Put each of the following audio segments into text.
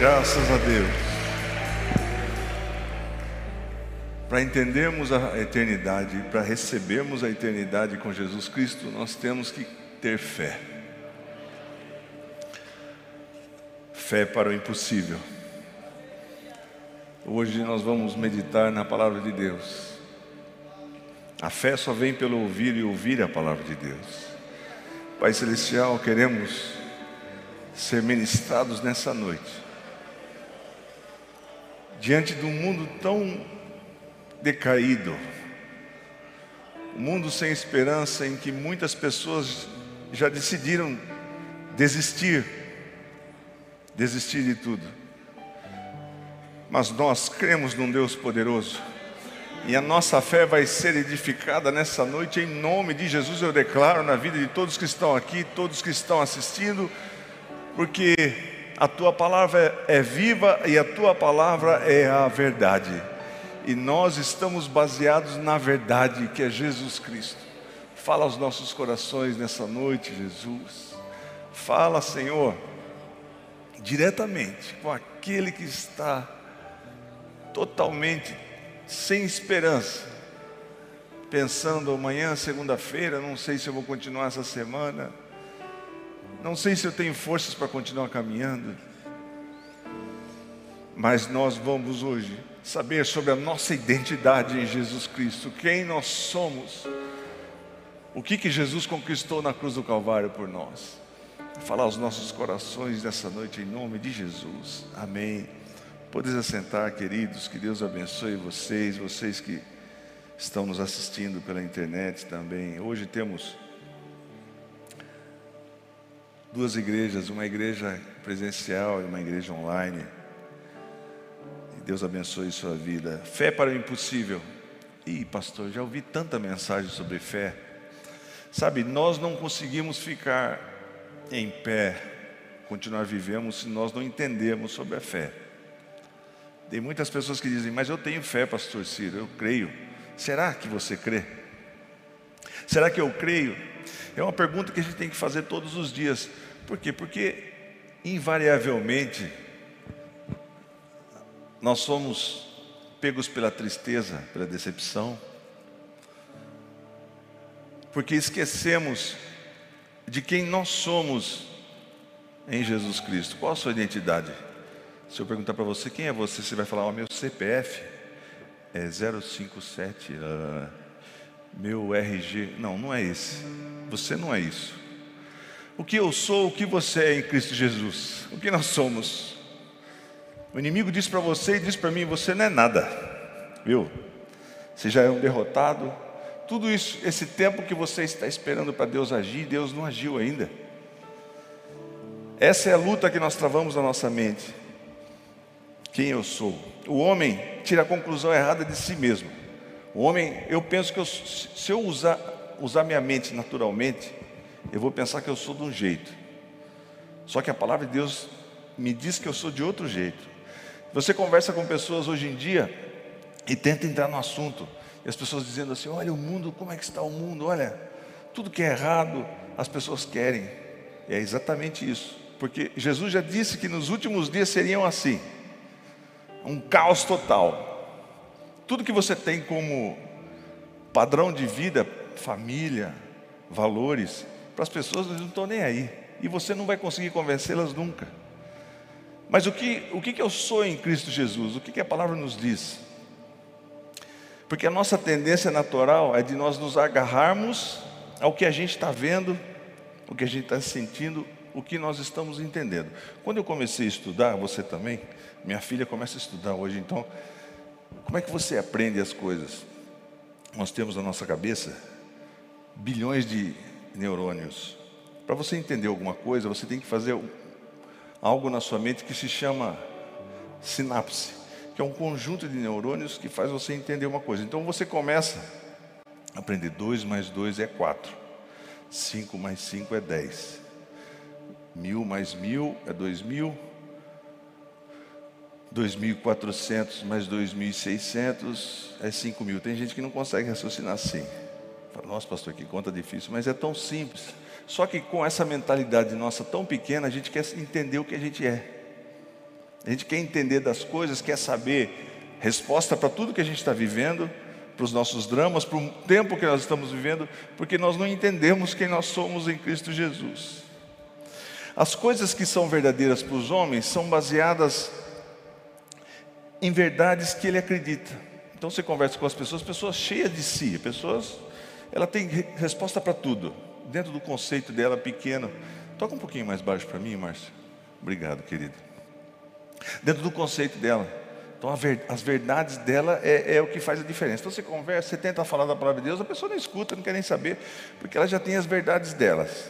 Graças a Deus. Para entendermos a eternidade, para recebermos a eternidade com Jesus Cristo, nós temos que ter fé. Fé para o impossível. Hoje nós vamos meditar na palavra de Deus. A fé só vem pelo ouvir e ouvir a palavra de Deus. Pai Celestial, queremos ser ministrados nessa noite. Diante de um mundo tão decaído, um mundo sem esperança em que muitas pessoas já decidiram desistir, desistir de tudo. Mas nós cremos num Deus poderoso. E a nossa fé vai ser edificada nessa noite, em nome de Jesus. Eu declaro na vida de todos que estão aqui, todos que estão assistindo, porque a tua palavra é viva e a tua palavra é a verdade. E nós estamos baseados na verdade que é Jesus Cristo. Fala aos nossos corações nessa noite, Jesus. Fala, Senhor, diretamente com aquele que está totalmente sem esperança, pensando amanhã, segunda-feira, não sei se eu vou continuar essa semana, não sei se eu tenho forças para continuar caminhando, mas nós vamos hoje saber sobre a nossa identidade em Jesus Cristo, quem nós somos, o que que Jesus conquistou na cruz do Calvário por nós. Falar aos nossos corações nessa noite em nome de Jesus. Amém. Podes assentar, queridos, que Deus abençoe vocês, vocês que estão nos assistindo pela internet também. Hoje temos duas igrejas, uma igreja presencial e uma igreja online. E Deus abençoe sua vida. Fé para o impossível. Ih, pastor, já ouvi tanta mensagem sobre fé. Sabe, nós não conseguimos ficar em pé, continuar vivendo se nós não entendermos sobre a fé. Tem muitas pessoas que dizem, mas eu tenho fé, pastor Ciro, eu creio. Será que você crê? Será que eu creio? É uma pergunta que a gente tem que fazer todos os dias. Por quê? Porque, invariavelmente, nós somos pegos pela tristeza, pela decepção, porque esquecemos de quem nós somos em Jesus Cristo. Qual a sua identidade? Se eu perguntar para você quem é você, você vai falar: oh, meu CPF é 057, uh, meu RG. Não, não é esse. Você não é isso. O que eu sou, o que você é em Cristo Jesus? O que nós somos? O inimigo diz para você e diz para mim: você não é nada, viu? Você já é um derrotado. Tudo isso, esse tempo que você está esperando para Deus agir, Deus não agiu ainda. Essa é a luta que nós travamos na nossa mente quem eu sou. O homem tira a conclusão errada de si mesmo. O homem, eu penso que eu, se eu usar, usar minha mente naturalmente, eu vou pensar que eu sou de um jeito. Só que a palavra de Deus me diz que eu sou de outro jeito. Você conversa com pessoas hoje em dia e tenta entrar no assunto. E as pessoas dizendo assim: olha o mundo, como é que está o mundo? Olha, tudo que é errado, as pessoas querem. E é exatamente isso. Porque Jesus já disse que nos últimos dias seriam assim um caos total. Tudo que você tem como padrão de vida, família, valores, para as pessoas não estão nem aí. E você não vai conseguir convencê-las nunca. Mas o que, o que eu sou em Cristo Jesus? O que, que a palavra nos diz? Porque a nossa tendência natural é de nós nos agarrarmos ao que a gente está vendo, o que a gente está sentindo, o que nós estamos entendendo. Quando eu comecei a estudar, você também, minha filha começa a estudar hoje, então, como é que você aprende as coisas? Nós temos na nossa cabeça bilhões de neurônios. Para você entender alguma coisa, você tem que fazer algo na sua mente que se chama sinapse, que é um conjunto de neurônios que faz você entender uma coisa. Então você começa a aprender 2 mais 2 é 4, 5 mais 5 é 10, mil mais mil é dois mil, 2.400 mais 2.600 é 5 mil. Tem gente que não consegue raciocinar assim. Fala, nossa, pastor, que conta difícil, mas é tão simples. Só que com essa mentalidade nossa tão pequena, a gente quer entender o que a gente é. A gente quer entender das coisas, quer saber resposta para tudo que a gente está vivendo, para os nossos dramas, para o tempo que nós estamos vivendo, porque nós não entendemos quem nós somos em Cristo Jesus. As coisas que são verdadeiras para os homens são baseadas em verdades que ele acredita. Então você conversa com as pessoas, pessoas cheias de si, pessoas, ela tem resposta para tudo, dentro do conceito dela pequeno. Toca um pouquinho mais baixo para mim, Márcia. Obrigado, querido. Dentro do conceito dela, então, ver, as verdades dela é, é, o que faz a diferença. Então, você conversa, você tenta falar da palavra de Deus, a pessoa não escuta, não quer nem saber, porque ela já tem as verdades delas.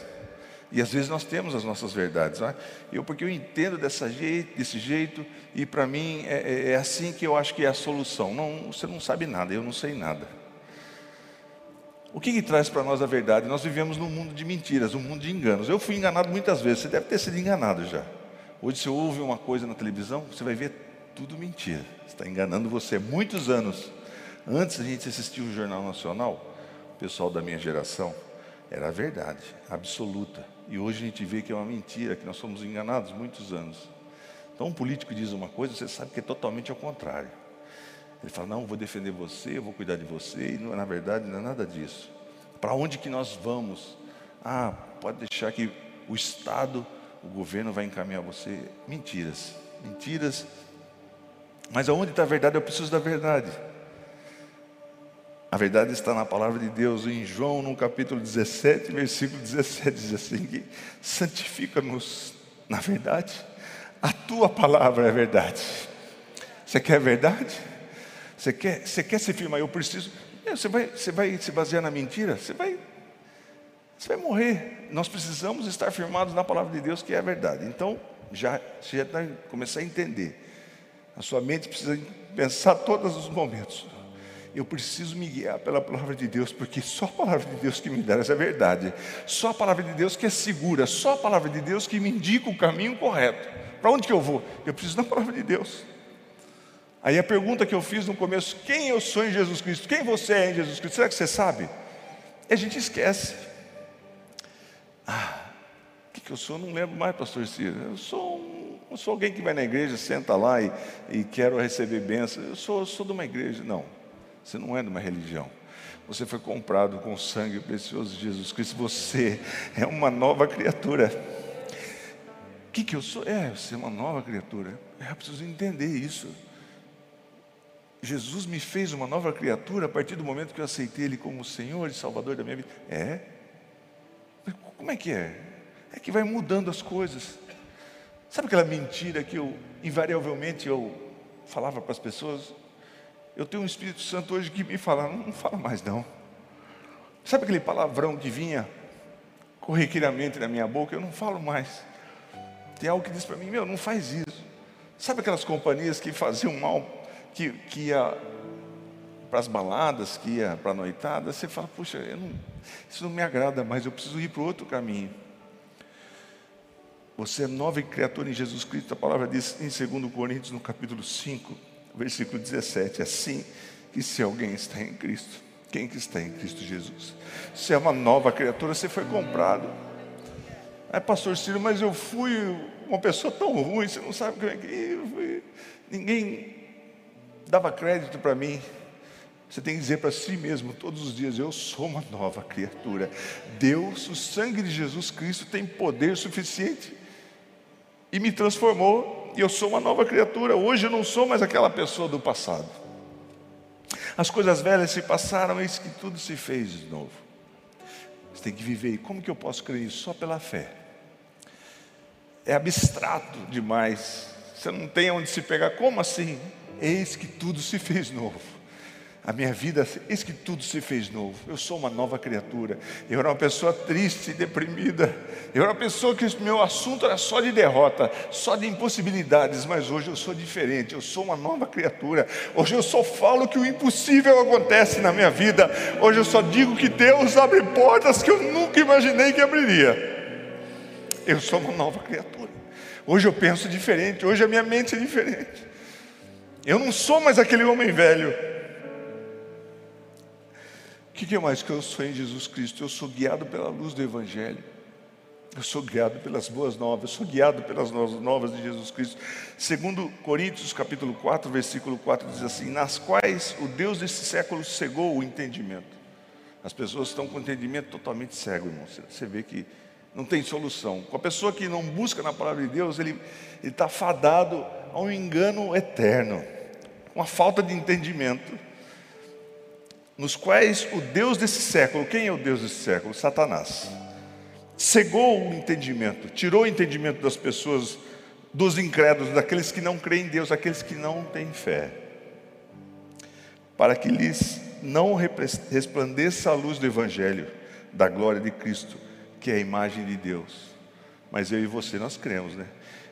E às vezes nós temos as nossas verdades. Né? Eu, porque eu entendo dessa jeito, desse jeito, e para mim é, é, é, assim que eu acho que é a solução. Não, você não sabe nada, eu não sei nada. O que, que traz para nós a verdade? Nós vivemos num mundo de mentiras, um mundo de enganos. Eu fui enganado muitas vezes, você deve ter sido enganado já. Hoje, você ouve uma coisa na televisão, você vai ver tudo mentira. Está enganando você. Muitos anos antes a gente assistir o Jornal Nacional, o pessoal da minha geração, era a verdade absoluta. E hoje a gente vê que é uma mentira, que nós somos enganados muitos anos. Então um político diz uma coisa, você sabe que é totalmente ao contrário. Ele fala, não, vou defender você, eu vou cuidar de você, e não, na verdade não é nada disso. Para onde que nós vamos? Ah, pode deixar que o Estado, o governo vai encaminhar você. Mentiras, mentiras mas aonde está a verdade? Eu preciso da verdade. A verdade está na palavra de Deus, em João, no capítulo 17, versículo 17, diz assim: santifica-nos na verdade, a tua palavra é verdade. Você quer verdade? Você quer, você quer se firmar? Eu preciso. Você vai, você vai se basear na mentira? Você vai, você vai morrer. Nós precisamos estar firmados na palavra de Deus, que é a verdade. Então, já, você já está começar a entender. A sua mente precisa pensar todos os momentos. Eu preciso me guiar pela palavra de Deus, porque só a palavra de Deus que me dá essa verdade. Só a palavra de Deus que é segura. Só a palavra de Deus que me indica o caminho correto. Para onde que eu vou? Eu preciso da palavra de Deus. Aí a pergunta que eu fiz no começo: quem eu sou em Jesus Cristo? Quem você é em Jesus Cristo? Será que você sabe? E a gente esquece. Ah, o que, que eu sou? Eu não lembro mais, pastor Ciro. Eu sou um eu sou alguém que vai na igreja, senta lá e, e quero receber bênção. Eu sou, sou de uma igreja. Não, você não é de uma religião. Você foi comprado com o sangue precioso de Jesus Cristo. Você é uma nova criatura. O que, que eu sou? É, você é uma nova criatura. Eu preciso entender isso. Jesus me fez uma nova criatura a partir do momento que eu aceitei Ele como Senhor e Salvador da minha vida. É? Como é que é? É que vai mudando as coisas. Sabe aquela mentira que eu, invariavelmente, eu falava para as pessoas? Eu tenho um Espírito Santo hoje que me fala, não, não fala mais não. Sabe aquele palavrão que vinha corriqueiramente na minha boca? Eu não falo mais. Tem algo que diz para mim, meu, não faz isso. Sabe aquelas companhias que faziam mal, que, que ia para as baladas, que ia para a noitada? Você fala, puxa, não, isso não me agrada mais, eu preciso ir para outro caminho. Você é nova criatura em Jesus Cristo. A palavra diz em 2 Coríntios, no capítulo 5, versículo 17: assim que se alguém está em Cristo, quem que está em Cristo Jesus? Você é uma nova criatura, você foi comprado. Aí, pastor Ciro, mas eu fui uma pessoa tão ruim, você não sabe como é que. Ninguém dava crédito para mim. Você tem que dizer para si mesmo todos os dias: Eu sou uma nova criatura. Deus, o sangue de Jesus Cristo, tem poder suficiente e me transformou, e eu sou uma nova criatura. Hoje eu não sou mais aquela pessoa do passado. As coisas velhas se passaram, eis que tudo se fez de novo. Você tem que viver. E como que eu posso crer isso? Só pela fé. É abstrato demais. Você não tem onde se pegar. Como assim? Eis que tudo se fez novo a minha vida, eis que tudo se fez novo. Eu sou uma nova criatura. Eu era uma pessoa triste, deprimida. Eu era uma pessoa que meu assunto era só de derrota, só de impossibilidades. Mas hoje eu sou diferente. Eu sou uma nova criatura. Hoje eu só falo que o impossível acontece na minha vida. Hoje eu só digo que Deus abre portas que eu nunca imaginei que abriria. Eu sou uma nova criatura. Hoje eu penso diferente. Hoje a minha mente é diferente. Eu não sou mais aquele homem velho que, que é mais que eu sou em Jesus Cristo? Eu sou guiado pela luz do Evangelho. Eu sou guiado pelas boas novas, eu sou guiado pelas novas de Jesus Cristo. Segundo Coríntios capítulo 4, versículo 4 diz assim: "Nas quais o Deus desse século cegou o entendimento". As pessoas estão com o entendimento totalmente cego, irmão. Você vê que não tem solução. Com a pessoa que não busca na palavra de Deus, ele está fadado a um engano eterno, uma falta de entendimento, nos quais o Deus desse século, quem é o Deus desse século? Satanás cegou o entendimento, tirou o entendimento das pessoas, dos incrédulos, daqueles que não creem em Deus, daqueles que não têm fé, para que lhes não resplandeça a luz do Evangelho, da glória de Cristo, que é a imagem de Deus. Mas eu e você, nós cremos, né?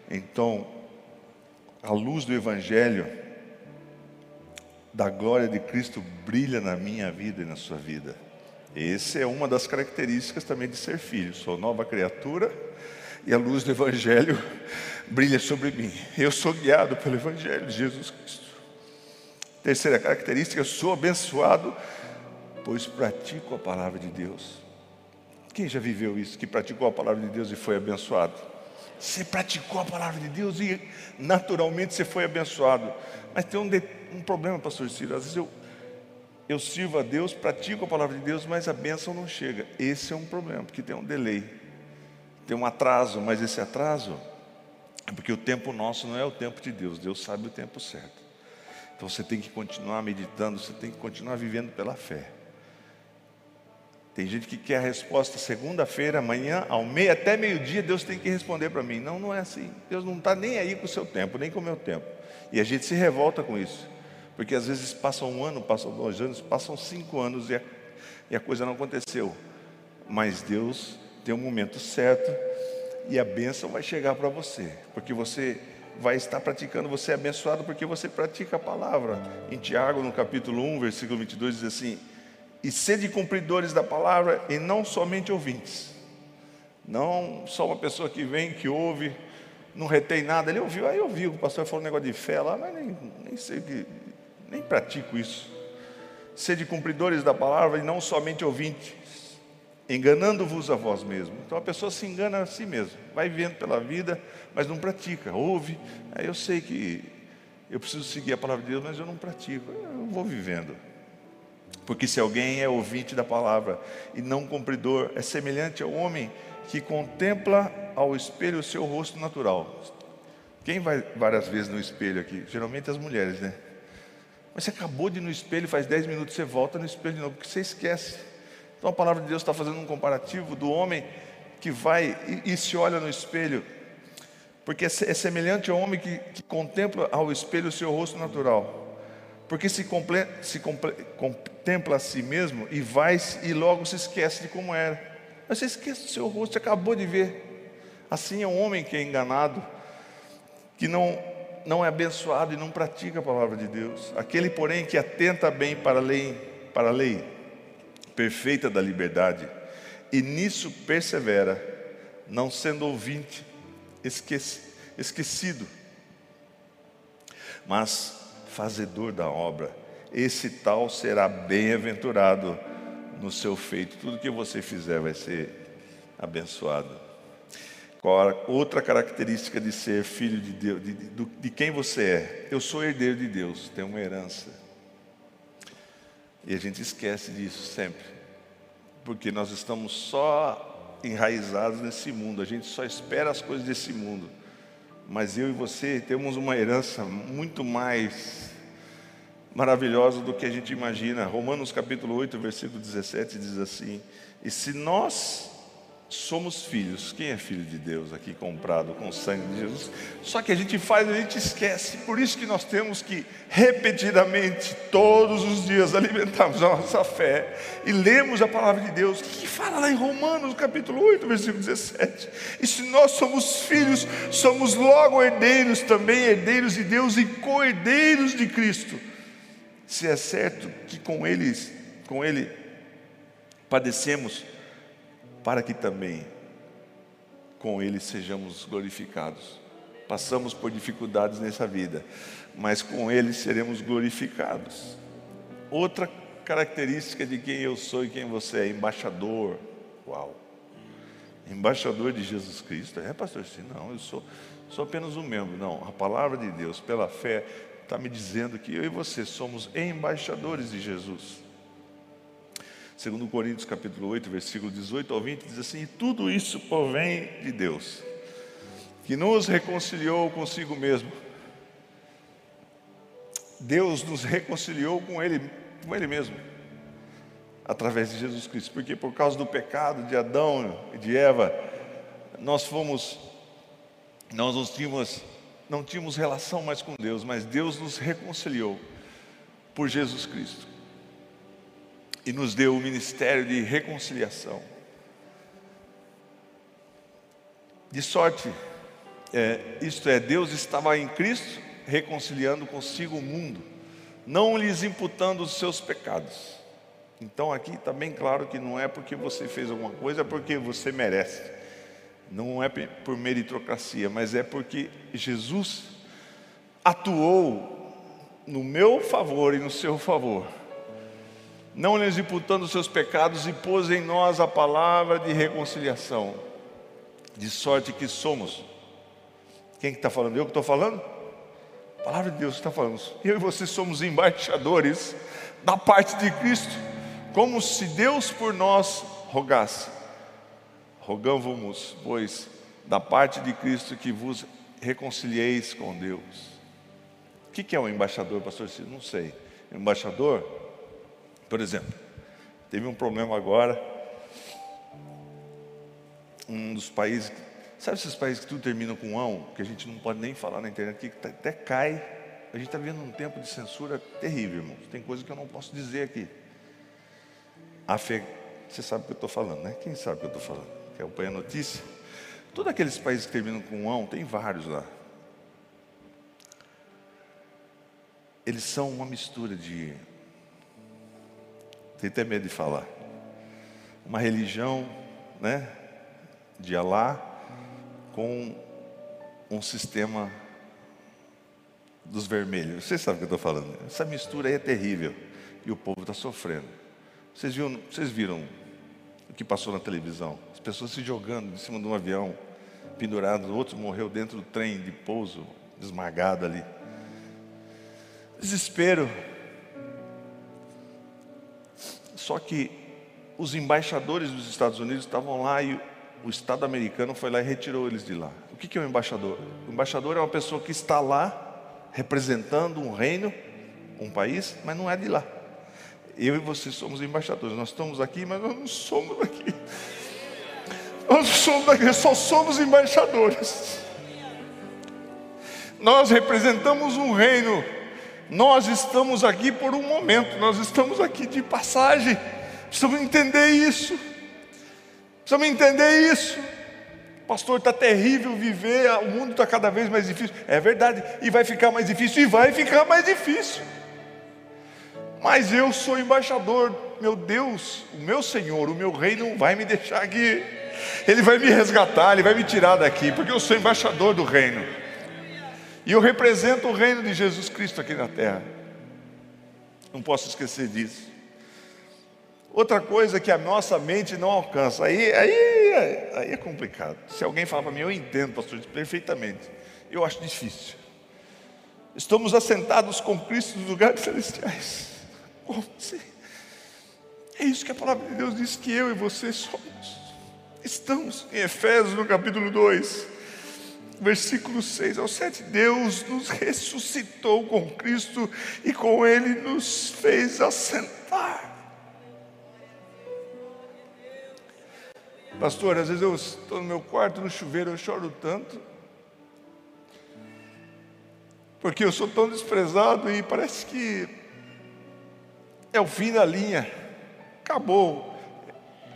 Então, a luz do Evangelho, da glória de Cristo, brilha na minha vida e na sua vida. Essa é uma das características também de ser filho. Sou nova criatura e a luz do Evangelho brilha sobre mim. Eu sou guiado pelo Evangelho de Jesus Cristo. Terceira característica, sou abençoado, pois pratico a palavra de Deus. Quem já viveu isso, que praticou a palavra de Deus e foi abençoado? Você praticou a palavra de Deus e naturalmente você foi abençoado. Mas tem um, de, um problema, pastor Ciro. Às vezes eu, eu sirvo a Deus, pratico a palavra de Deus, mas a bênção não chega. Esse é um problema, porque tem um delay, tem um atraso, mas esse atraso é porque o tempo nosso não é o tempo de Deus, Deus sabe o tempo certo. Então você tem que continuar meditando, você tem que continuar vivendo pela fé. Tem gente que quer a resposta segunda-feira, amanhã, ao meio, até meio-dia, Deus tem que responder para mim. Não, não é assim. Deus não está nem aí com o seu tempo, nem com o meu tempo. E a gente se revolta com isso. Porque às vezes passa um ano, passam dois anos, passam cinco anos e a, e a coisa não aconteceu. Mas Deus tem um momento certo e a bênção vai chegar para você, porque você vai estar praticando, você é abençoado porque você pratica a palavra. Em Tiago, no capítulo 1, versículo 22, diz assim: E sede cumpridores da palavra e não somente ouvintes. Não só uma pessoa que vem, que ouve, não retém nada. Ele ouviu, aí ouviu, o pastor falou um negócio de fé lá, mas nem, nem sei que nem pratico isso. Sede cumpridores da palavra e não somente ouvintes, enganando-vos a vós mesmos. Então a pessoa se engana a si mesma, vai vivendo pela vida, mas não pratica, ouve. Aí eu sei que eu preciso seguir a palavra de Deus, mas eu não pratico, eu vou vivendo. Porque se alguém é ouvinte da palavra e não cumpridor, é semelhante ao homem que contempla ao espelho o seu rosto natural. Quem vai várias vezes no espelho aqui? Geralmente as mulheres, né? Mas você acabou de ir no espelho, faz 10 minutos, você volta no espelho de novo, porque você esquece. Então a palavra de Deus está fazendo um comparativo do homem que vai e, e se olha no espelho, porque é, é semelhante ao homem que, que, contempla ao espelho o seu rosto natural, porque se, comple, se comple, contempla a si mesmo e vai e logo se esquece de como era. Mas você esquece do seu rosto, você acabou de ver. Assim é um homem que é enganado, que não não é abençoado e não pratica a palavra de Deus. Aquele, porém, que atenta bem para a lei, para a lei perfeita da liberdade, e nisso persevera, não sendo ouvinte, esqueci, esquecido, mas fazedor da obra. Esse tal será bem-aventurado no seu feito. Tudo que você fizer vai ser abençoado. Outra característica de ser filho de Deus, de, de, de quem você é. Eu sou herdeiro de Deus, tenho uma herança. E a gente esquece disso sempre. Porque nós estamos só enraizados nesse mundo, a gente só espera as coisas desse mundo. Mas eu e você temos uma herança muito mais maravilhosa do que a gente imagina. Romanos capítulo 8, versículo 17 diz assim: E se nós somos filhos. Quem é filho de Deus aqui comprado com o sangue de Jesus? Só que a gente faz, a gente esquece. Por isso que nós temos que repetidamente, todos os dias, alimentarmos a nossa fé e lemos a palavra de Deus, que fala lá em Romanos, capítulo 8, versículo 17. E se nós somos filhos, somos logo herdeiros também, herdeiros de Deus e co-herdeiros de Cristo. Se é certo que com eles, com ele padecemos, para que também com Ele sejamos glorificados. Passamos por dificuldades nessa vida, mas com Ele seremos glorificados. Outra característica de quem eu sou e quem você é, embaixador. Uau! Embaixador de Jesus Cristo. É, pastor, sim, não, eu sou, sou apenas um membro. Não, a palavra de Deus, pela fé, está me dizendo que eu e você somos embaixadores de Jesus. Segundo Coríntios capítulo 8, versículo 18 ao 20, diz assim, tudo isso provém de Deus, que nos reconciliou consigo mesmo. Deus nos reconciliou com Ele, com Ele mesmo através de Jesus Cristo. Porque por causa do pecado de Adão e de Eva, nós fomos, nós não tínhamos, não tínhamos relação mais com Deus, mas Deus nos reconciliou por Jesus Cristo e nos deu o ministério de reconciliação. De sorte, é, isto é, Deus estava em Cristo reconciliando consigo o mundo, não lhes imputando os seus pecados então aqui está bem claro que não é porque você fez alguma coisa, é porque você merece. Não é por meritocracia, mas é porque Jesus atuou no meu favor e no seu favor, não lhes imputando os seus pecados e pôs em nós a palavra de reconciliação, de sorte que somos. Quem está que tá falando? Eu que estou falando? A palavra de Deus está falando. Eu e você somos embaixadores da parte de Cristo como se Deus por nós rogasse. Rogamos, pois, da parte de Cristo que vos reconcilieis com Deus. O que é um embaixador, pastor? Não sei. embaixador, por exemplo, teve um problema agora. Um dos países, sabe esses países que tudo termina com ão, que a gente não pode nem falar na internet, que até cai. A gente está vivendo um tempo de censura terrível, irmãos. Tem coisa que eu não posso dizer aqui. Afe... Você sabe o que eu estou falando, né? Quem sabe o que eu estou falando? Quer acompanhar a notícia? Todos aqueles países que terminam com ão, tem vários lá. Eles são uma mistura de. Tem até medo de falar. Uma religião, né? De Alá, com um sistema dos vermelhos. Você sabe o que eu estou falando. Essa mistura aí é terrível. E o povo está sofrendo. Vocês viram, vocês viram o que passou na televisão? As pessoas se jogando em cima de um avião, pendurado, outro morreu dentro do trem de pouso, esmagado ali. Desespero. Só que os embaixadores dos Estados Unidos estavam lá e o Estado americano foi lá e retirou eles de lá. O que é um embaixador? O embaixador é uma pessoa que está lá representando um reino, um país, mas não é de lá. Eu e você somos embaixadores. Nós estamos aqui, mas nós não somos aqui. Nós não somos aqui, só somos embaixadores. Nós representamos um reino. Nós estamos aqui por um momento. Nós estamos aqui de passagem. Precisamos entender isso. Precisamos entender isso. Pastor, está terrível viver, o mundo está cada vez mais difícil. É verdade, e vai ficar mais difícil, e vai ficar mais difícil. Mas eu sou embaixador, meu Deus, o meu Senhor, o meu rei não vai me deixar aqui. Ele vai me resgatar, ele vai me tirar daqui, porque eu sou embaixador do reino. E eu represento o reino de Jesus Cristo aqui na terra. Não posso esquecer disso. Outra coisa que a nossa mente não alcança, aí, aí, aí é complicado. Se alguém fala para mim, eu entendo, pastor, perfeitamente. Eu acho difícil. Estamos assentados com Cristo nos lugares celestiais. Como assim? É isso que a palavra de Deus diz que eu e você somos. Estamos em Efésios no capítulo 2, versículo 6 ao 7. Deus nos ressuscitou com Cristo e com Ele nos fez assentar. Pastor, às vezes eu estou no meu quarto no chuveiro, eu choro tanto. Porque eu sou tão desprezado e parece que é o fim da linha. Acabou.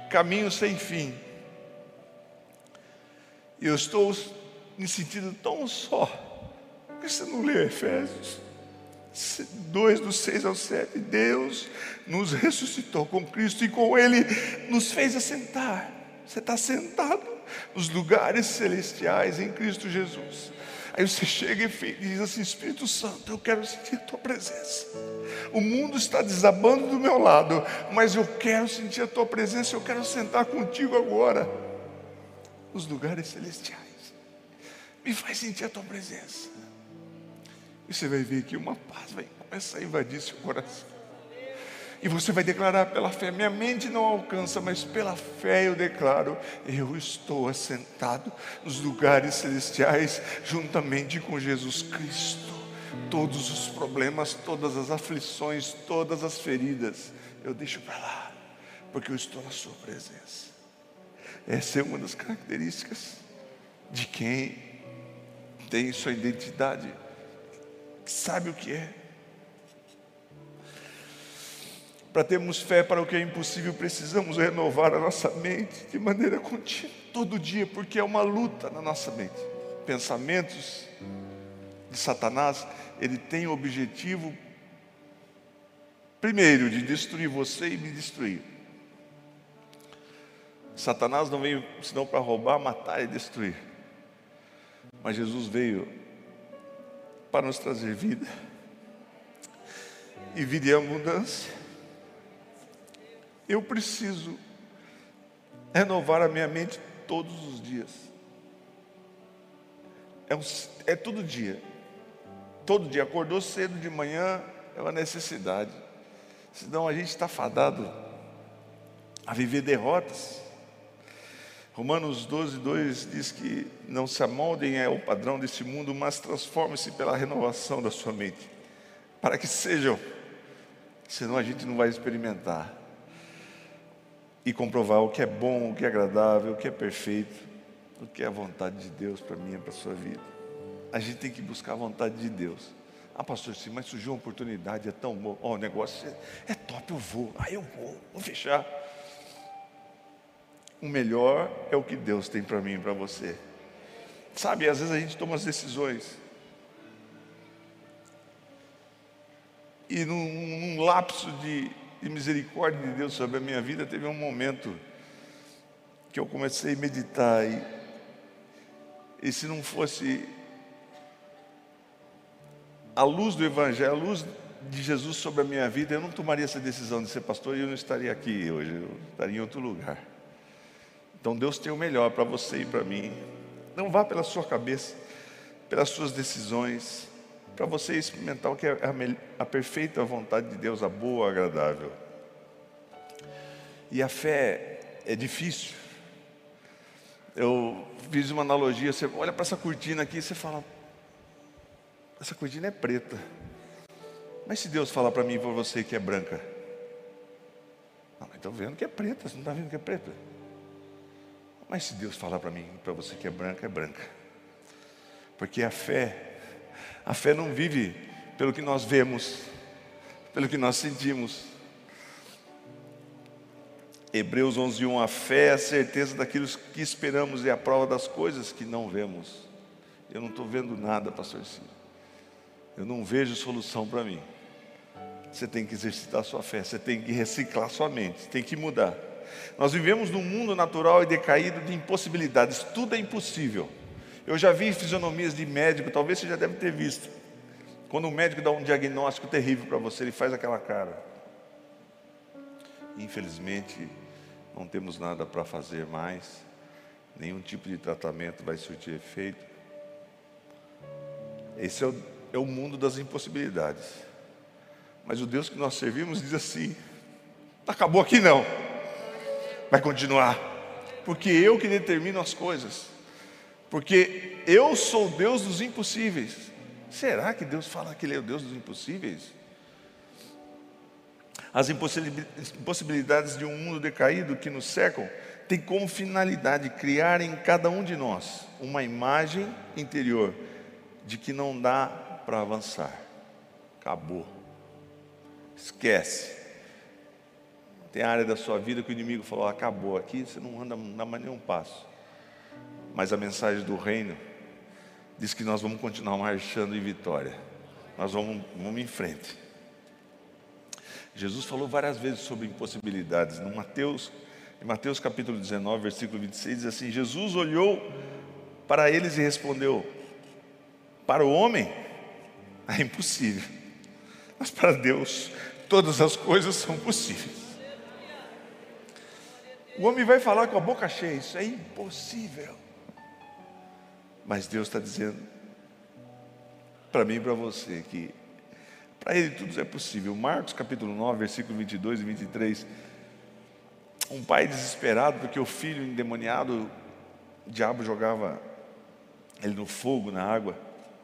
Caminho sem fim. E eu estou me sentindo tão só. Por que você não lê Efésios? 2, do 6 ao 7. Deus nos ressuscitou com Cristo e com Ele nos fez assentar. Você está sentado nos lugares celestiais em Cristo Jesus. Aí você chega e diz assim: Espírito Santo, eu quero sentir a tua presença. O mundo está desabando do meu lado, mas eu quero sentir a tua presença, eu quero sentar contigo agora. nos lugares celestiais. Me faz sentir a tua presença. E você vai ver que uma paz vai começar a invadir seu coração. E você vai declarar pela fé: minha mente não alcança, mas pela fé eu declaro: eu estou assentado nos lugares celestiais, juntamente com Jesus Cristo. Todos os problemas, todas as aflições, todas as feridas, eu deixo para lá, porque eu estou na Sua presença. Essa é uma das características de quem tem sua identidade, que sabe o que é. Para termos fé para o que é impossível, precisamos renovar a nossa mente de maneira contínua, todo dia, porque é uma luta na nossa mente. Pensamentos de Satanás, ele tem o objetivo, primeiro, de destruir você e me destruir. Satanás não veio senão para roubar, matar e destruir. Mas Jesus veio para nos trazer vida e vida em abundância. Eu preciso renovar a minha mente todos os dias. É, um, é todo dia. Todo dia. Acordou cedo de manhã é uma necessidade. Senão a gente está fadado a viver derrotas. Romanos 12, 2 diz que não se amoldem ao padrão desse mundo, mas transformem-se pela renovação da sua mente, para que sejam, senão a gente não vai experimentar e comprovar o que é bom, o que é agradável, o que é perfeito, o que é a vontade de Deus para mim e para a sua vida. A gente tem que buscar a vontade de Deus. Ah, pastor, sim, mas surgiu uma oportunidade, é tão bom. Oh, o negócio é, é top, eu vou. Ah, eu vou, vou fechar. O melhor é o que Deus tem para mim e para você. Sabe, às vezes a gente toma as decisões. E num, num lapso de de misericórdia de Deus sobre a minha vida, teve um momento que eu comecei a meditar e, e se não fosse a luz do Evangelho, a luz de Jesus sobre a minha vida, eu não tomaria essa decisão de ser pastor e eu não estaria aqui hoje, eu estaria em outro lugar. Então Deus tem o melhor para você e para mim. Não vá pela sua cabeça, pelas suas decisões para você experimentar o que é a, a perfeita vontade de Deus, a boa, agradável. E a fé é difícil. Eu fiz uma analogia, você olha para essa cortina aqui e você fala, essa cortina é preta. Mas se Deus falar para mim e para você que é branca? Não, estou vendo que é preta, você não está vendo que é preta. Mas se Deus falar para mim para você que é branca, é branca. Porque a fé a fé não vive pelo que nós vemos, pelo que nós sentimos. Hebreus 11:1 A fé é a certeza daquilo que esperamos e a prova das coisas que não vemos. Eu não estou vendo nada, pastor Ciro. Eu não vejo solução para mim. Você tem que exercitar sua fé, você tem que reciclar sua mente, tem que mudar. Nós vivemos num mundo natural e decaído de impossibilidades, tudo é impossível. Eu já vi fisionomias de médico, talvez você já deve ter visto. Quando o médico dá um diagnóstico terrível para você, ele faz aquela cara. Infelizmente, não temos nada para fazer mais, nenhum tipo de tratamento vai surtir efeito. Esse é o, é o mundo das impossibilidades. Mas o Deus que nós servimos diz assim: acabou aqui não, vai continuar, porque eu que determino as coisas porque eu sou Deus dos impossíveis. Será que Deus fala que Ele é o Deus dos impossíveis? As impossibilidades de um mundo decaído que nos cercam têm como finalidade criar em cada um de nós uma imagem interior de que não dá para avançar. Acabou. Esquece. Tem área da sua vida que o inimigo falou: acabou aqui, você não anda, mais nenhum passo. Mas a mensagem do reino diz que nós vamos continuar marchando em vitória. Nós vamos, vamos em frente. Jesus falou várias vezes sobre impossibilidades. No Mateus, em Mateus capítulo 19, versículo 26, diz assim: Jesus olhou para eles e respondeu: Para o homem é impossível, mas para Deus todas as coisas são possíveis. O homem vai falar com a boca cheia: Isso é impossível. Mas Deus está dizendo para mim e para você que para Ele tudo é possível. Marcos capítulo 9, versículo 22 e 23. Um pai desesperado porque o filho endemoniado, o diabo jogava ele no fogo, na água,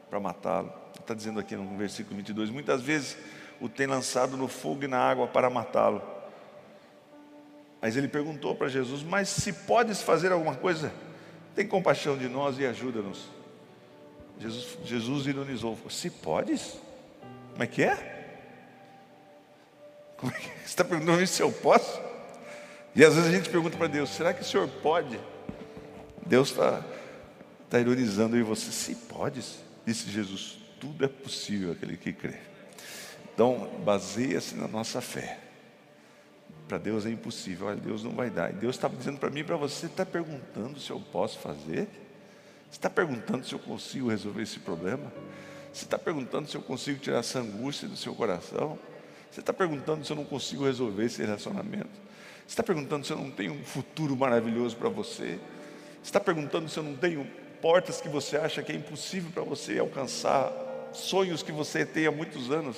para matá-lo. Está dizendo aqui no versículo 22. Muitas vezes o tem lançado no fogo e na água para matá-lo. Mas ele perguntou para Jesus: Mas se podes fazer alguma coisa, tem compaixão de nós e ajuda-nos. Jesus, Jesus ironizou: Se podes? Como é que é? Como é que é? Você está perguntando se eu posso? E às vezes a gente pergunta para Deus: será que o Senhor pode? Deus está tá ironizando em você: se podes, disse Jesus, tudo é possível aquele que crê. Então, baseia-se na nossa fé. Para Deus é impossível, olha, Deus não vai dar. E Deus estava dizendo para mim e para você: está perguntando se eu posso fazer? Você está perguntando se eu consigo resolver esse problema? Você está perguntando se eu consigo tirar essa angústia do seu coração? Você está perguntando se eu não consigo resolver esse relacionamento? Você está perguntando se eu não tenho um futuro maravilhoso para você? Você está perguntando se eu não tenho portas que você acha que é impossível para você alcançar, sonhos que você tem há muitos anos?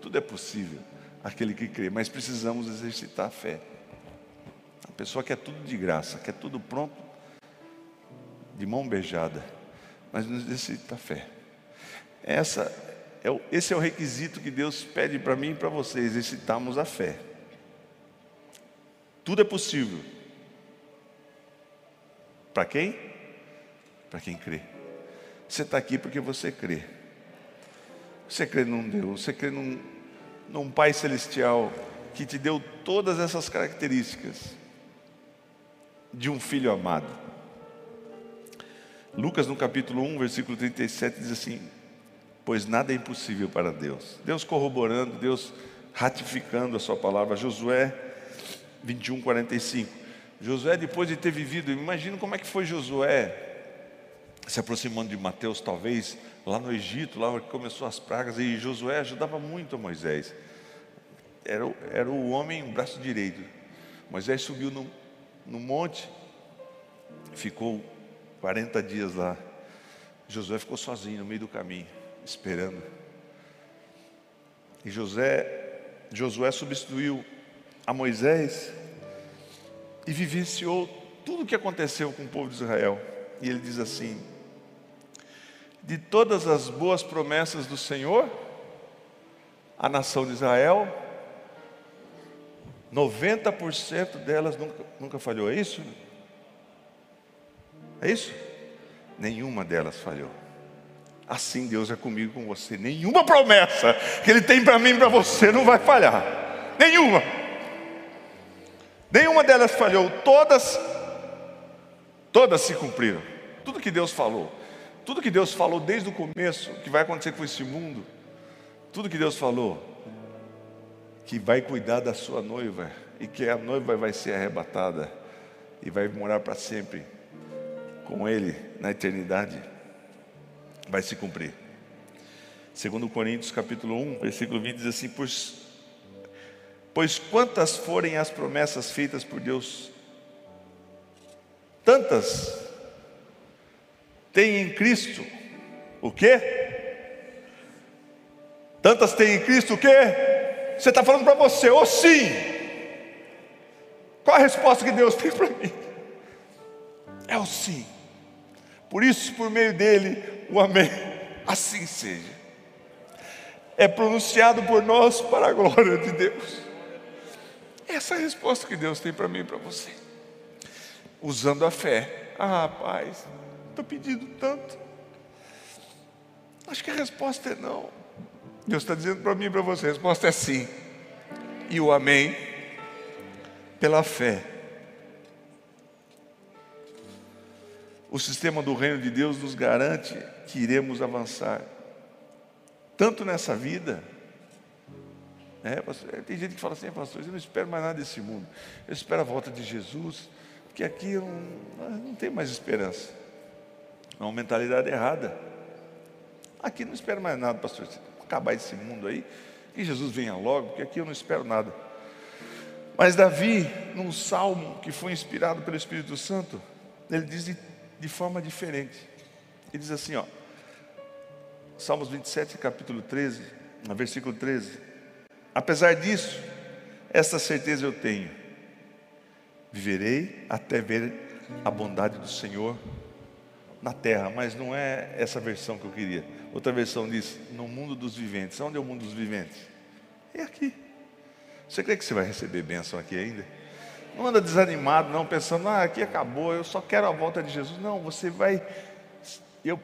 Tudo é possível, aquele que crê, mas precisamos exercitar a fé. A pessoa quer tudo de graça, quer tudo pronto, de mão beijada, mas não exercita a fé. Essa é o, esse é o requisito que Deus pede para mim e para você, exercitarmos a fé. Tudo é possível. Para quem? Para quem crê. Você está aqui porque você crê. Você crê num Deus, você crê num, num Pai Celestial que te deu todas essas características de um filho amado. Lucas, no capítulo 1, versículo 37, diz assim: Pois nada é impossível para Deus. Deus corroborando, Deus ratificando a sua palavra. Josué 21, 45. Josué, depois de ter vivido, imagina como é que foi Josué se aproximando de Mateus, talvez lá no Egito, lá que começou as pragas, e Josué ajudava muito a Moisés. Era, era o homem braço direito. Moisés subiu no, no monte, ficou 40 dias lá. Josué ficou sozinho no meio do caminho, esperando. E José, Josué substituiu a Moisés e vivenciou tudo o que aconteceu com o povo de Israel. E ele diz assim: de todas as boas promessas do Senhor, a nação de Israel, 90% delas nunca, nunca falhou, é isso? É isso? Nenhuma delas falhou. Assim Deus é comigo com você. Nenhuma promessa que Ele tem para mim e para você não vai falhar. Nenhuma. Nenhuma delas falhou. Todas, todas se cumpriram. Tudo que Deus falou. Tudo que Deus falou desde o começo, que vai acontecer com esse mundo, tudo que Deus falou, que vai cuidar da sua noiva e que a noiva vai ser arrebatada e vai morar para sempre com Ele na eternidade, vai se cumprir. Segundo Coríntios capítulo 1, versículo 20 diz assim: pois, pois quantas forem as promessas feitas por Deus, tantas tem em Cristo o quê? Tantas tem em Cristo o quê? Você está falando para você, ou oh, sim. Qual a resposta que Deus tem para mim? É o sim. Por isso, por meio dele, o amém. Assim seja. É pronunciado por nós para a glória de Deus. Essa é a resposta que Deus tem para mim e para você. Usando a fé. Ah, paz. Estou pedindo tanto. Acho que a resposta é não. Deus está dizendo para mim e para você: a resposta é sim. E o amém, pela fé. O sistema do reino de Deus nos garante que iremos avançar, tanto nessa vida. É, pastor, tem gente que fala assim, pastor, eu não espero mais nada desse mundo, eu espero a volta de Jesus, porque aqui não, não tem mais esperança. É uma mentalidade errada. Aqui não espero mais nada, pastor. Acabar esse mundo aí, que Jesus venha logo, porque aqui eu não espero nada. Mas Davi, num salmo que foi inspirado pelo Espírito Santo, ele diz de, de forma diferente. E diz assim, ó, Salmos 27, capítulo 13, versículo 13. Apesar disso, essa certeza eu tenho: viverei até ver a bondade do Senhor na terra, mas não é essa versão que eu queria. Outra versão diz: no mundo dos viventes. Onde é o mundo dos viventes? É aqui. Você crê que você vai receber bênção aqui ainda? Não anda desanimado, não, pensando, ah, aqui acabou, eu só quero a volta de Jesus. Não, você vai. Eu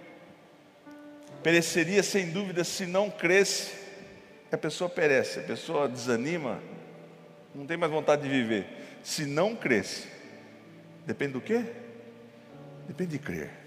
pereceria sem dúvida se não cresce. A pessoa perece, a pessoa desanima, não tem mais vontade de viver. Se não cresce, depende do quê? Depende de crer.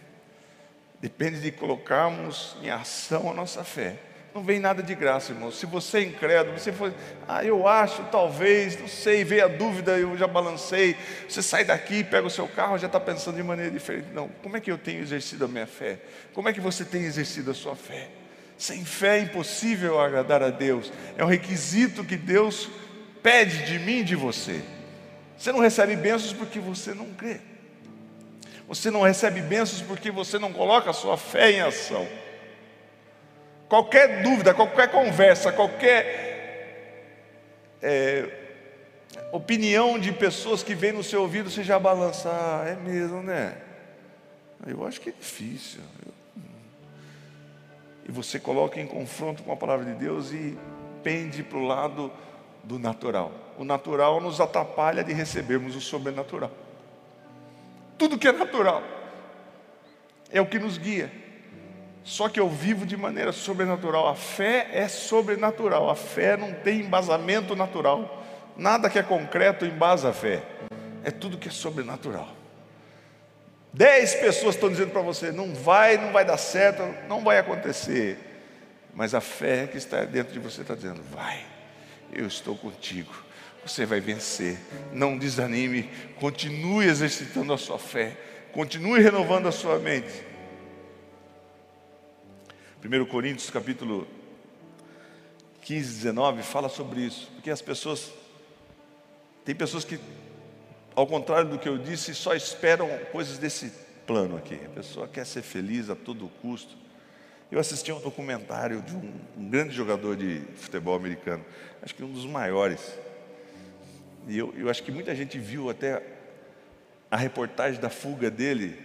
Depende de colocarmos em ação a nossa fé. Não vem nada de graça, irmão. Se você é incrédulo, você for, ah, eu acho, talvez, não sei, veio a dúvida, eu já balancei. Você sai daqui, pega o seu carro, já está pensando de maneira diferente. Não, como é que eu tenho exercido a minha fé? Como é que você tem exercido a sua fé? Sem fé é impossível agradar a Deus. É um requisito que Deus pede de mim e de você. Você não recebe bênçãos porque você não crê. Você não recebe bênçãos porque você não coloca a sua fé em ação. Qualquer dúvida, qualquer conversa, qualquer é, opinião de pessoas que vem no seu ouvido, você já balança. Ah, é mesmo, né? Eu acho que é difícil. E você coloca em confronto com a palavra de Deus e pende para o lado do natural. O natural nos atrapalha de recebermos o sobrenatural. Tudo que é natural é o que nos guia. Só que eu vivo de maneira sobrenatural. A fé é sobrenatural. A fé não tem embasamento natural. Nada que é concreto embasa a fé. É tudo que é sobrenatural. Dez pessoas estão dizendo para você: não vai, não vai dar certo, não vai acontecer. Mas a fé que está dentro de você está dizendo: vai, eu estou contigo. Você vai vencer. Não desanime. Continue exercitando a sua fé. Continue renovando a sua mente. 1 Coríntios capítulo 15, 19 fala sobre isso, porque as pessoas, tem pessoas que, ao contrário do que eu disse, só esperam coisas desse plano aqui. A pessoa quer ser feliz a todo custo. Eu assisti a um documentário de um, um grande jogador de futebol americano, acho que um dos maiores. E eu, eu acho que muita gente viu até a reportagem da fuga dele,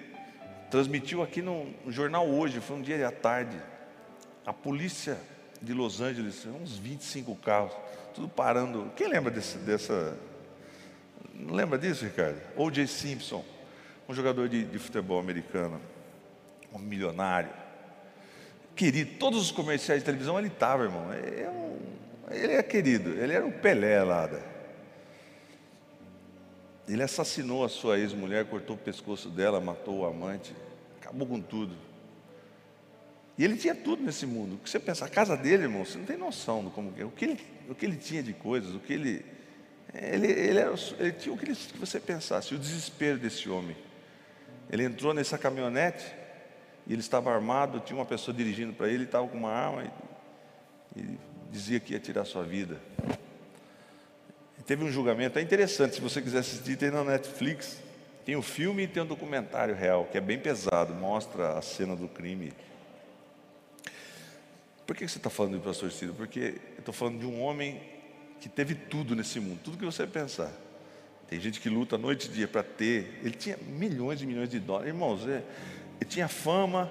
transmitiu aqui no jornal hoje, foi um dia à tarde. A polícia de Los Angeles, uns 25 carros, tudo parando. Quem lembra desse, dessa. Não lembra disso, Ricardo? O.J. Simpson, um jogador de, de futebol americano, um milionário. Querido, todos os comerciais de televisão ele estava, irmão. É um, ele é querido, ele era o Pelé lá. Da, ele assassinou a sua ex-mulher, cortou o pescoço dela, matou o amante, acabou com tudo. E ele tinha tudo nesse mundo. O que você pensa, a casa dele, irmão, você não tem noção do como é. O que ele, o que ele tinha de coisas, o que ele. Ele, ele, era, ele tinha o que, ele, que você pensasse, o desespero desse homem. Ele entrou nessa caminhonete e ele estava armado, tinha uma pessoa dirigindo para ele, estava com uma arma e, e dizia que ia tirar sua vida. Teve um julgamento, é interessante, se você quiser assistir, tem na Netflix. Tem o um filme e tem um documentário real, que é bem pesado, mostra a cena do crime. Por que você está falando de pastor Ciro? Porque eu estou falando de um homem que teve tudo nesse mundo, tudo que você pensar. Tem gente que luta noite e dia para ter. Ele tinha milhões e milhões de dólares. Irmãos, é, ele tinha fama,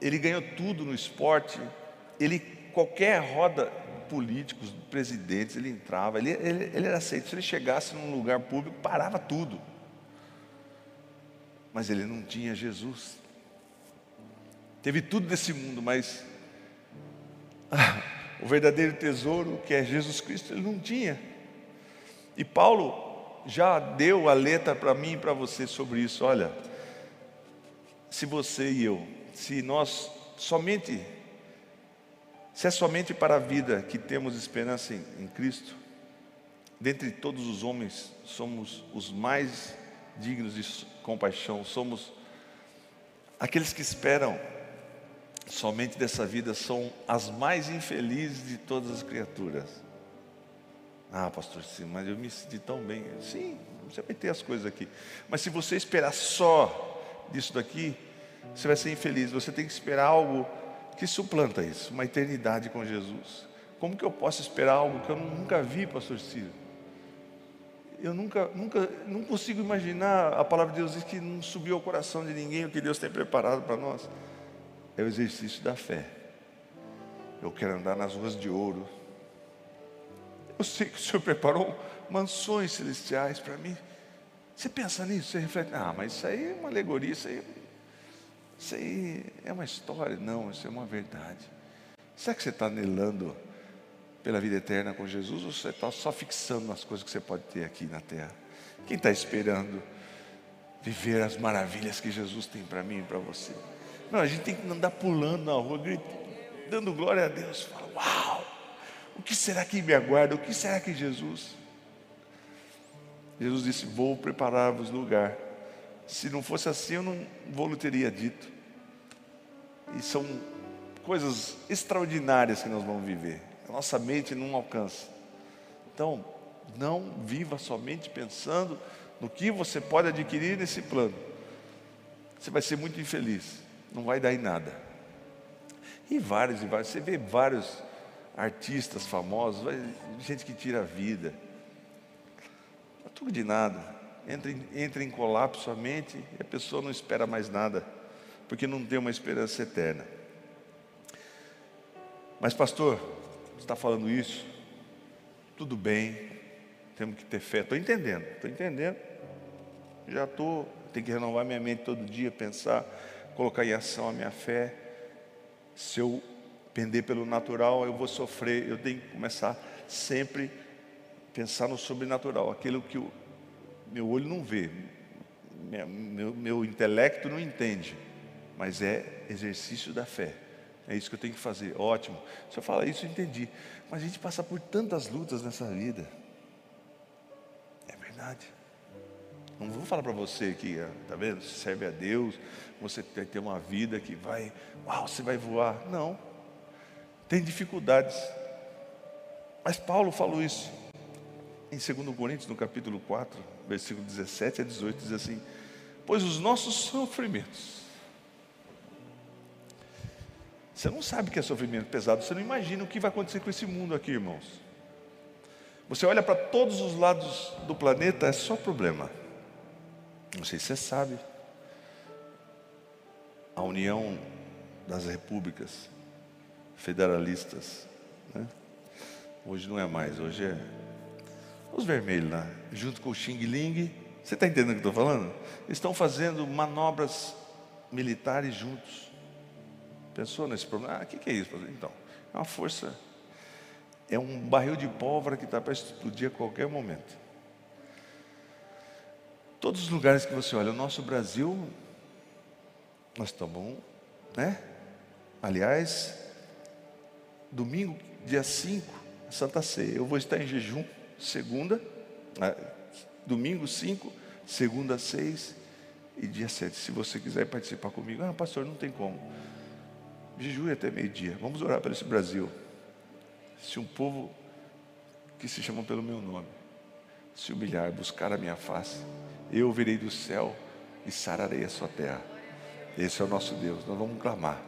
ele ganhou tudo no esporte. Ele, qualquer roda políticos, presidentes, ele entrava, ele, ele, ele era aceito. Se ele chegasse num lugar público, parava tudo. Mas ele não tinha Jesus. Teve tudo nesse mundo, mas o verdadeiro tesouro que é Jesus Cristo, ele não tinha. E Paulo já deu a letra para mim e para você sobre isso. Olha, se você e eu, se nós somente, se é somente para a vida que temos esperança em, em Cristo, dentre todos os homens, somos os mais dignos de compaixão, somos aqueles que esperam somente dessa vida são as mais infelizes de todas as criaturas. Ah, pastor, sim, mas eu me senti tão bem. Sim, você vai ter as coisas aqui. Mas se você esperar só disso daqui, você vai ser infeliz. Você tem que esperar algo que suplanta isso, uma eternidade com Jesus. Como que eu posso esperar algo que eu nunca vi, pastor Ciro? Eu nunca, nunca, não consigo imaginar, a palavra de Deus diz que não subiu ao coração de ninguém o que Deus tem preparado para nós. É o exercício da fé. Eu quero andar nas ruas de ouro. Eu sei que o Senhor preparou mansões celestiais para mim. Você pensa nisso, você reflete, ah, mas isso aí é uma alegoria, isso aí, isso aí é uma história. Não, isso é uma verdade. Será que você está anelando pela vida eterna com Jesus ou você está só fixando nas coisas que você pode ter aqui na terra? Quem está esperando viver as maravilhas que Jesus tem para mim e para você? Não, a gente tem que andar pulando na rua, gritando, dando glória a Deus. Fala, uau! O que será que me aguarda? O que será que Jesus? Jesus disse: Vou preparar-vos lugar. Se não fosse assim, eu não vou teria dito. E são coisas extraordinárias que nós vamos viver. A nossa mente não alcança. Então, não viva somente pensando no que você pode adquirir nesse plano. Você vai ser muito infeliz, não vai dar em nada. E vários e vários, você vê vários artistas famosos, gente que tira a vida tudo de nada. Entra em, entra em colapso a mente e a pessoa não espera mais nada, porque não tem uma esperança eterna. Mas, pastor, você está falando isso? Tudo bem, temos que ter fé. Estou entendendo, estou entendendo. Já estou, tenho que renovar minha mente todo dia, pensar, colocar em ação a minha fé. Se eu pender pelo natural, eu vou sofrer. Eu tenho que começar sempre pensar no sobrenatural, aquilo que o meu olho não vê, meu, meu intelecto não entende, mas é exercício da fé. É isso que eu tenho que fazer. Ótimo. Se eu falar isso, eu entendi. Mas a gente passa por tantas lutas nessa vida. É verdade. Não vou falar para você que, tá vendo? Serve a Deus, você vai ter uma vida que vai, uau, você vai voar. Não. Tem dificuldades. Mas Paulo falou isso em 2 Coríntios, no capítulo 4, versículo 17 a 18, diz assim: Pois os nossos sofrimentos. Você não sabe que é sofrimento pesado, você não imagina o que vai acontecer com esse mundo aqui, irmãos. Você olha para todos os lados do planeta, é só problema. Não sei se você sabe. A União das Repúblicas Federalistas, né? hoje não é mais, hoje é os vermelhos lá, junto com o Xing Ling. Você está entendendo o que estou falando? Estão fazendo manobras militares juntos. Pensou nesse problema? Ah, o que, que é isso? Então, é uma força, é um barril de pólvora que está para explodir a qualquer momento. Todos os lugares que você olha, o nosso Brasil, nós estamos, né? Aliás, domingo, dia 5, Santa Ceia, eu vou estar em jejum segunda, né, domingo 5, segunda 6 e dia 7. Se você quiser participar comigo, ah, pastor, não tem como. Jejue até meio-dia. Vamos orar para esse Brasil. Se um povo que se chama pelo meu nome se humilhar, buscar a minha face, eu virei do céu e sararei a sua terra. Esse é o nosso Deus. Nós vamos clamar.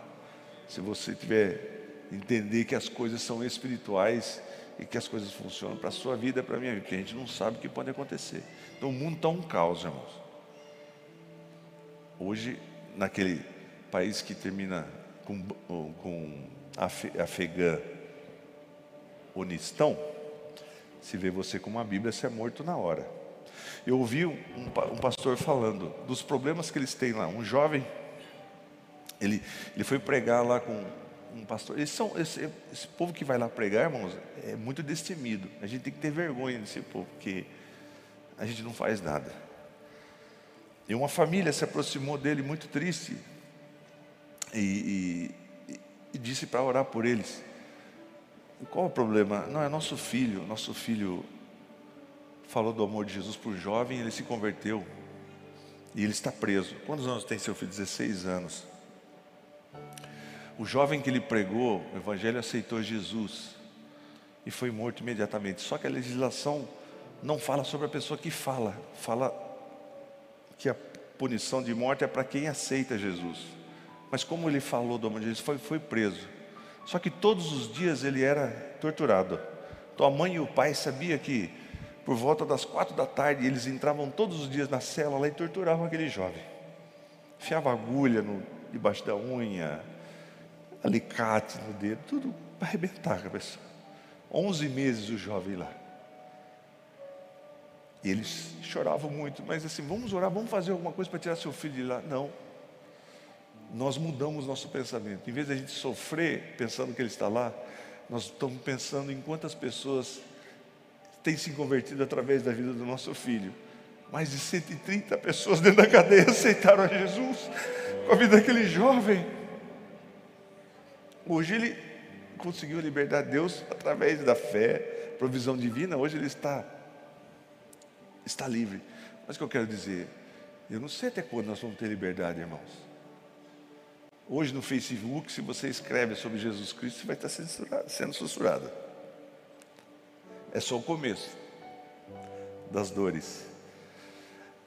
Se você tiver entender que as coisas são espirituais e que as coisas funcionam para a sua vida e para a minha vida, porque a gente não sabe o que pode acontecer. Então o mundo está um caos, irmãos. Hoje, naquele país que termina com, com afegã onistão, se vê você com uma Bíblia, você é morto na hora. Eu ouvi um, um pastor falando dos problemas que eles têm lá. Um jovem, ele, ele foi pregar lá com um pastor. Eles são, esse, esse, povo que vai lá pregar, irmãos, é muito destemido. A gente tem que ter vergonha desse povo, porque a gente não faz nada. E uma família se aproximou dele muito triste e, e, e disse para orar por eles. Qual o problema? Não, é nosso filho. Nosso filho falou do amor de Jesus para o jovem, ele se converteu e ele está preso. Quantos anos tem seu filho? 16 anos. O jovem que ele pregou, o evangelho aceitou Jesus e foi morto imediatamente. Só que a legislação não fala sobre a pessoa que fala, fala que a punição de morte é para quem aceita Jesus. Mas como ele falou do amor de Jesus, foi, foi preso. Só que todos os dias ele era torturado. Então a mãe e o pai sabiam que por volta das quatro da tarde eles entravam todos os dias na cela lá e torturavam aquele jovem. Enfiava agulha no, debaixo da unha, alicate no dedo, tudo para arrebentar a cabeça. Onze meses o jovem lá. E eles choravam muito, mas assim, vamos orar, vamos fazer alguma coisa para tirar seu filho de lá. Não. Nós mudamos nosso pensamento. Em vez de a gente sofrer pensando que ele está lá, nós estamos pensando em quantas pessoas têm se convertido através da vida do nosso filho. Mais de 130 pessoas dentro da cadeia aceitaram a Jesus com a vida daquele jovem. Hoje ele conseguiu libertar Deus através da fé, provisão divina. Hoje ele está está livre. Mas o que eu quero dizer, eu não sei até quando nós vamos ter liberdade, irmãos. Hoje no Facebook, se você escreve sobre Jesus Cristo, você vai estar sendo censurado. É só o começo das dores.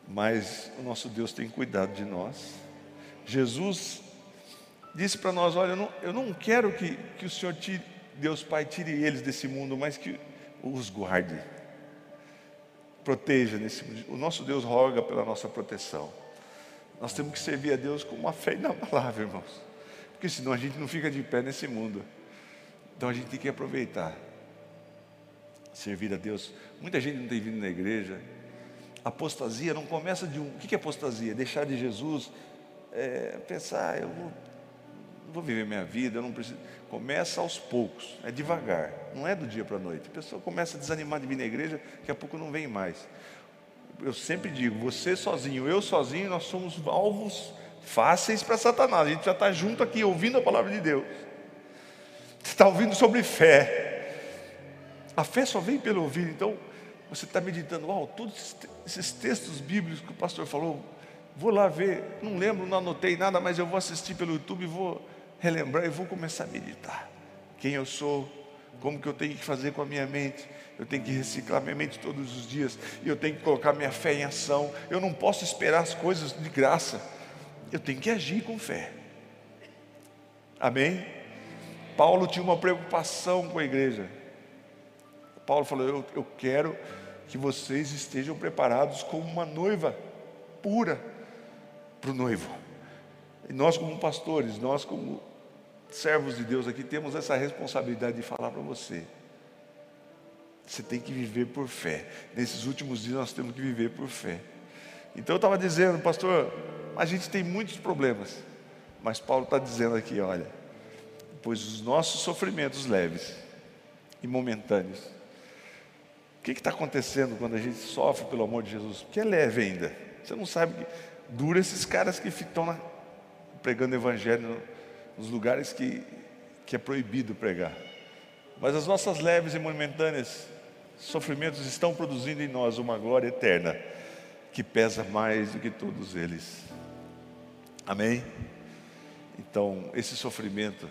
Mas o nosso Deus tem cuidado de nós. Jesus disse para nós: Olha, eu não, eu não quero que, que o Senhor tire, Deus Pai tire eles desse mundo, mas que os guarde proteja nesse O nosso Deus roga pela nossa proteção. Nós temos que servir a Deus com uma fé inabalável, irmãos. Porque senão a gente não fica de pé nesse mundo. Então a gente tem que aproveitar. Servir a Deus. Muita gente não tem vindo na igreja. Apostasia não começa de um. O que é apostasia? Deixar de Jesus, é, pensar, ah, eu vou vou viver minha vida, eu não preciso. Começa aos poucos, é devagar, não é do dia para a noite. A pessoa começa a desanimar de vir na igreja, daqui a pouco não vem mais. Eu sempre digo, você sozinho, eu sozinho, nós somos alvos fáceis para Satanás. A gente já está junto aqui ouvindo a palavra de Deus. Você está ouvindo sobre fé. A fé só vem pelo ouvir. Então, você está meditando, uau, todos esses textos bíblicos que o pastor falou, vou lá ver, não lembro, não anotei nada, mas eu vou assistir pelo YouTube vou relembrar e vou começar a meditar. Quem eu sou, como que eu tenho que fazer com a minha mente. Eu tenho que reciclar minha mente todos os dias. E eu tenho que colocar minha fé em ação. Eu não posso esperar as coisas de graça. Eu tenho que agir com fé. Amém? Paulo tinha uma preocupação com a igreja. Paulo falou: Eu, eu quero que vocês estejam preparados como uma noiva pura para o noivo. E nós, como pastores, nós, como servos de Deus aqui, temos essa responsabilidade de falar para você. Você tem que viver por fé. Nesses últimos dias nós temos que viver por fé. Então eu estava dizendo, pastor, a gente tem muitos problemas. Mas Paulo está dizendo aqui, olha, pois os nossos sofrimentos leves e momentâneos. O que está acontecendo quando a gente sofre pelo amor de Jesus? Porque é leve ainda. Você não sabe que dura esses caras que estão pregando evangelho nos lugares que, que é proibido pregar. Mas as nossas leves e momentâneas sofrimentos estão produzindo em nós uma glória eterna que pesa mais do que todos eles. Amém? Então, esse sofrimento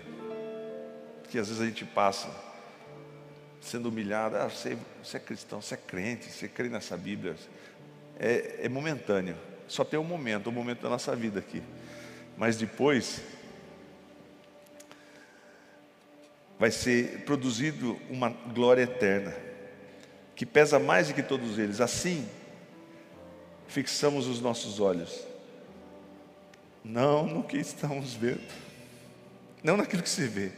que às vezes a gente passa sendo humilhado, ah, você, você é cristão, você é crente, você crê nessa Bíblia, é, é momentâneo, só tem um momento, um momento da nossa vida aqui, mas depois vai ser produzido uma glória eterna, que pesa mais do que todos eles. Assim, fixamos os nossos olhos, não no que estamos vendo, não naquilo que se vê,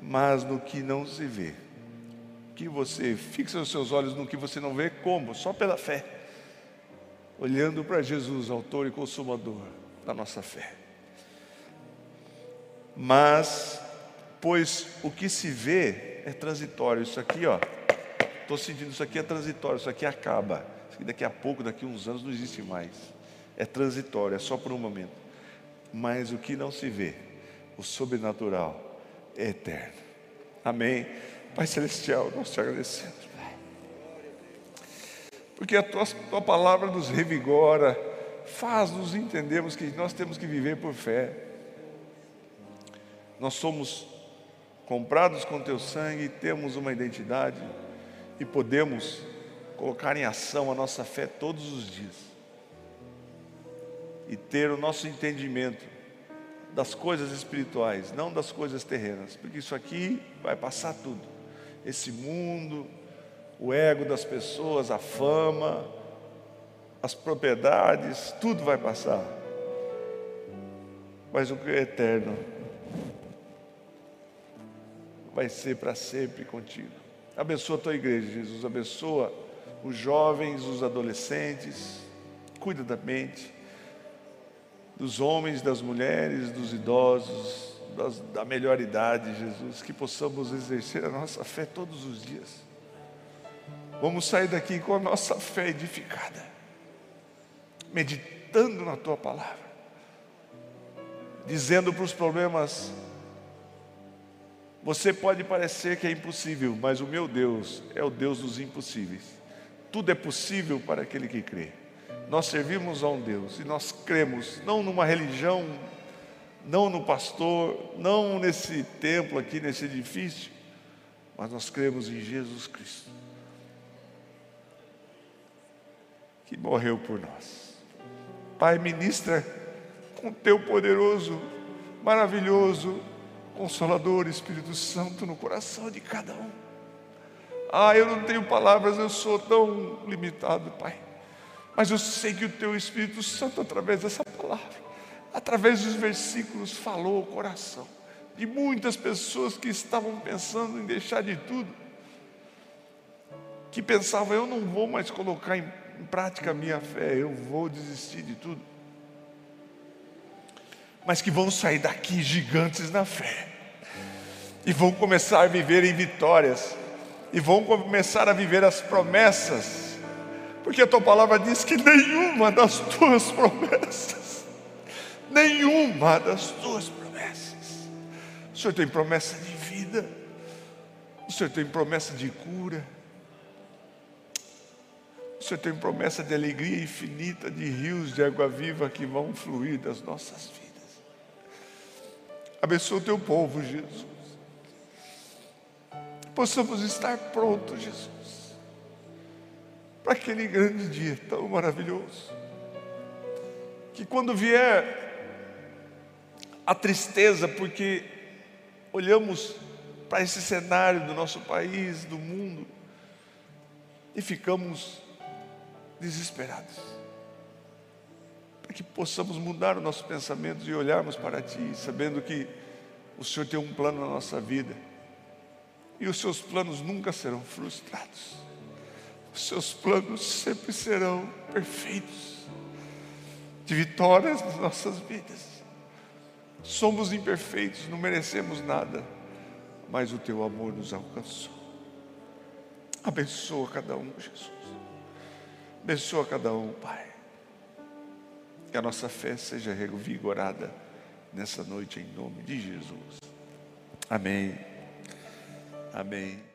mas no que não se vê. Que você fixa os seus olhos no que você não vê, como? Só pela fé, olhando para Jesus, autor e consumador da nossa fé. Mas pois o que se vê é transitório. Isso aqui, ó, estou sentindo isso aqui é transitório, isso aqui acaba. Isso aqui daqui a pouco, daqui a uns anos, não existe mais. É transitório, é só por um momento. Mas o que não se vê, o sobrenatural, é eterno. Amém. Pai Celestial, nós te agradecemos. Porque a tua, tua palavra nos revigora, faz-nos entendermos que nós temos que viver por fé. Nós somos comprados com teu sangue, temos uma identidade e podemos colocar em ação a nossa fé todos os dias e ter o nosso entendimento das coisas espirituais, não das coisas terrenas, porque isso aqui vai passar tudo. Esse mundo, o ego das pessoas, a fama, as propriedades, tudo vai passar. Mas o que é eterno vai ser para sempre contigo. Abençoa a tua igreja, Jesus. Abençoa os jovens, os adolescentes. Cuida da mente dos homens, das mulheres, dos idosos, das, da melhor idade, Jesus. Que possamos exercer a nossa fé todos os dias. Vamos sair daqui com a nossa fé edificada, meditando na tua palavra, dizendo para os problemas você pode parecer que é impossível, mas o meu Deus é o Deus dos impossíveis. Tudo é possível para aquele que crê. Nós servimos a um Deus e nós cremos, não numa religião, não no pastor, não nesse templo aqui, nesse edifício, mas nós cremos em Jesus Cristo, que morreu por nós. Pai, ministra com teu poderoso, maravilhoso, Consolador, Espírito Santo no coração de cada um. Ah, eu não tenho palavras, eu sou tão limitado, Pai. Mas eu sei que o Teu Espírito Santo, através dessa palavra, através dos versículos, falou o coração de muitas pessoas que estavam pensando em deixar de tudo, que pensavam, eu não vou mais colocar em, prática a minha fé, eu vou desistir de tudo mas que vão sair daqui gigantes na fé, e vão começar a viver em vitórias, e vão começar a viver as promessas, porque a tua palavra diz que nenhuma das tuas promessas, nenhuma das tuas promessas, o Senhor tem promessa de vida, o Senhor tem promessa de cura, o Senhor tem promessa de alegria infinita, de rios de água viva que vão fluir das nossas vidas. Abençoa o teu povo, Jesus. Possamos estar prontos, Jesus, para aquele grande dia tão maravilhoso. Que quando vier a tristeza, porque olhamos para esse cenário do nosso país, do mundo, e ficamos desesperados que possamos mudar os nossos pensamentos e olharmos para Ti, sabendo que o Senhor tem um plano na nossa vida e os Seus planos nunca serão frustrados, os Seus planos sempre serão perfeitos, de vitórias nas nossas vidas. Somos imperfeitos, não merecemos nada, mas o Teu amor nos alcançou. Abençoa cada um, Jesus. Abençoa cada um, Pai. Que a nossa fé seja revigorada nessa noite em nome de Jesus. Amém. Amém.